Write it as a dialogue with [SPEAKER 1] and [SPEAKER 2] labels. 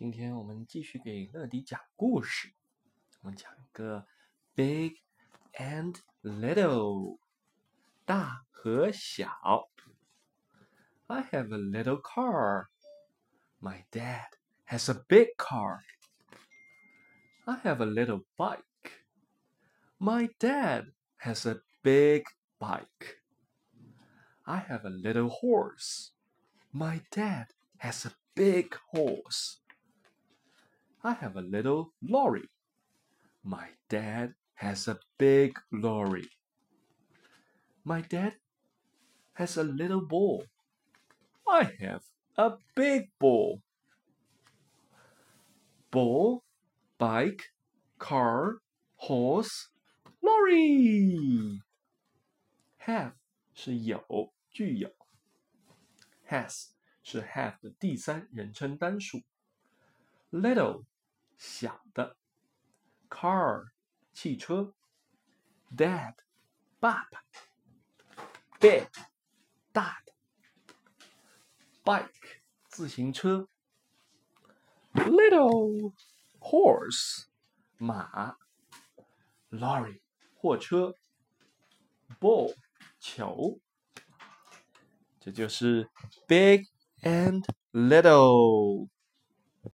[SPEAKER 1] 今天我们继续给乐迪讲故事。我们讲一个 big and little，大和小。I have a little car. My dad has a big car. I have a little bike. My dad has a big bike. I have a little horse. My dad has a big horse. I have a little lorry. My dad has a big lorry. My dad has a little ball. I have a big ball. Ball, bike, car, horse, lorry. Have 是有，具有。Has 是 have 的第三人称单数。Little 小的，car 汽车，dad 爸爸，big 大的，bike 自行车，little horse 马，lorry 货车，ball 球。这就是 big and little。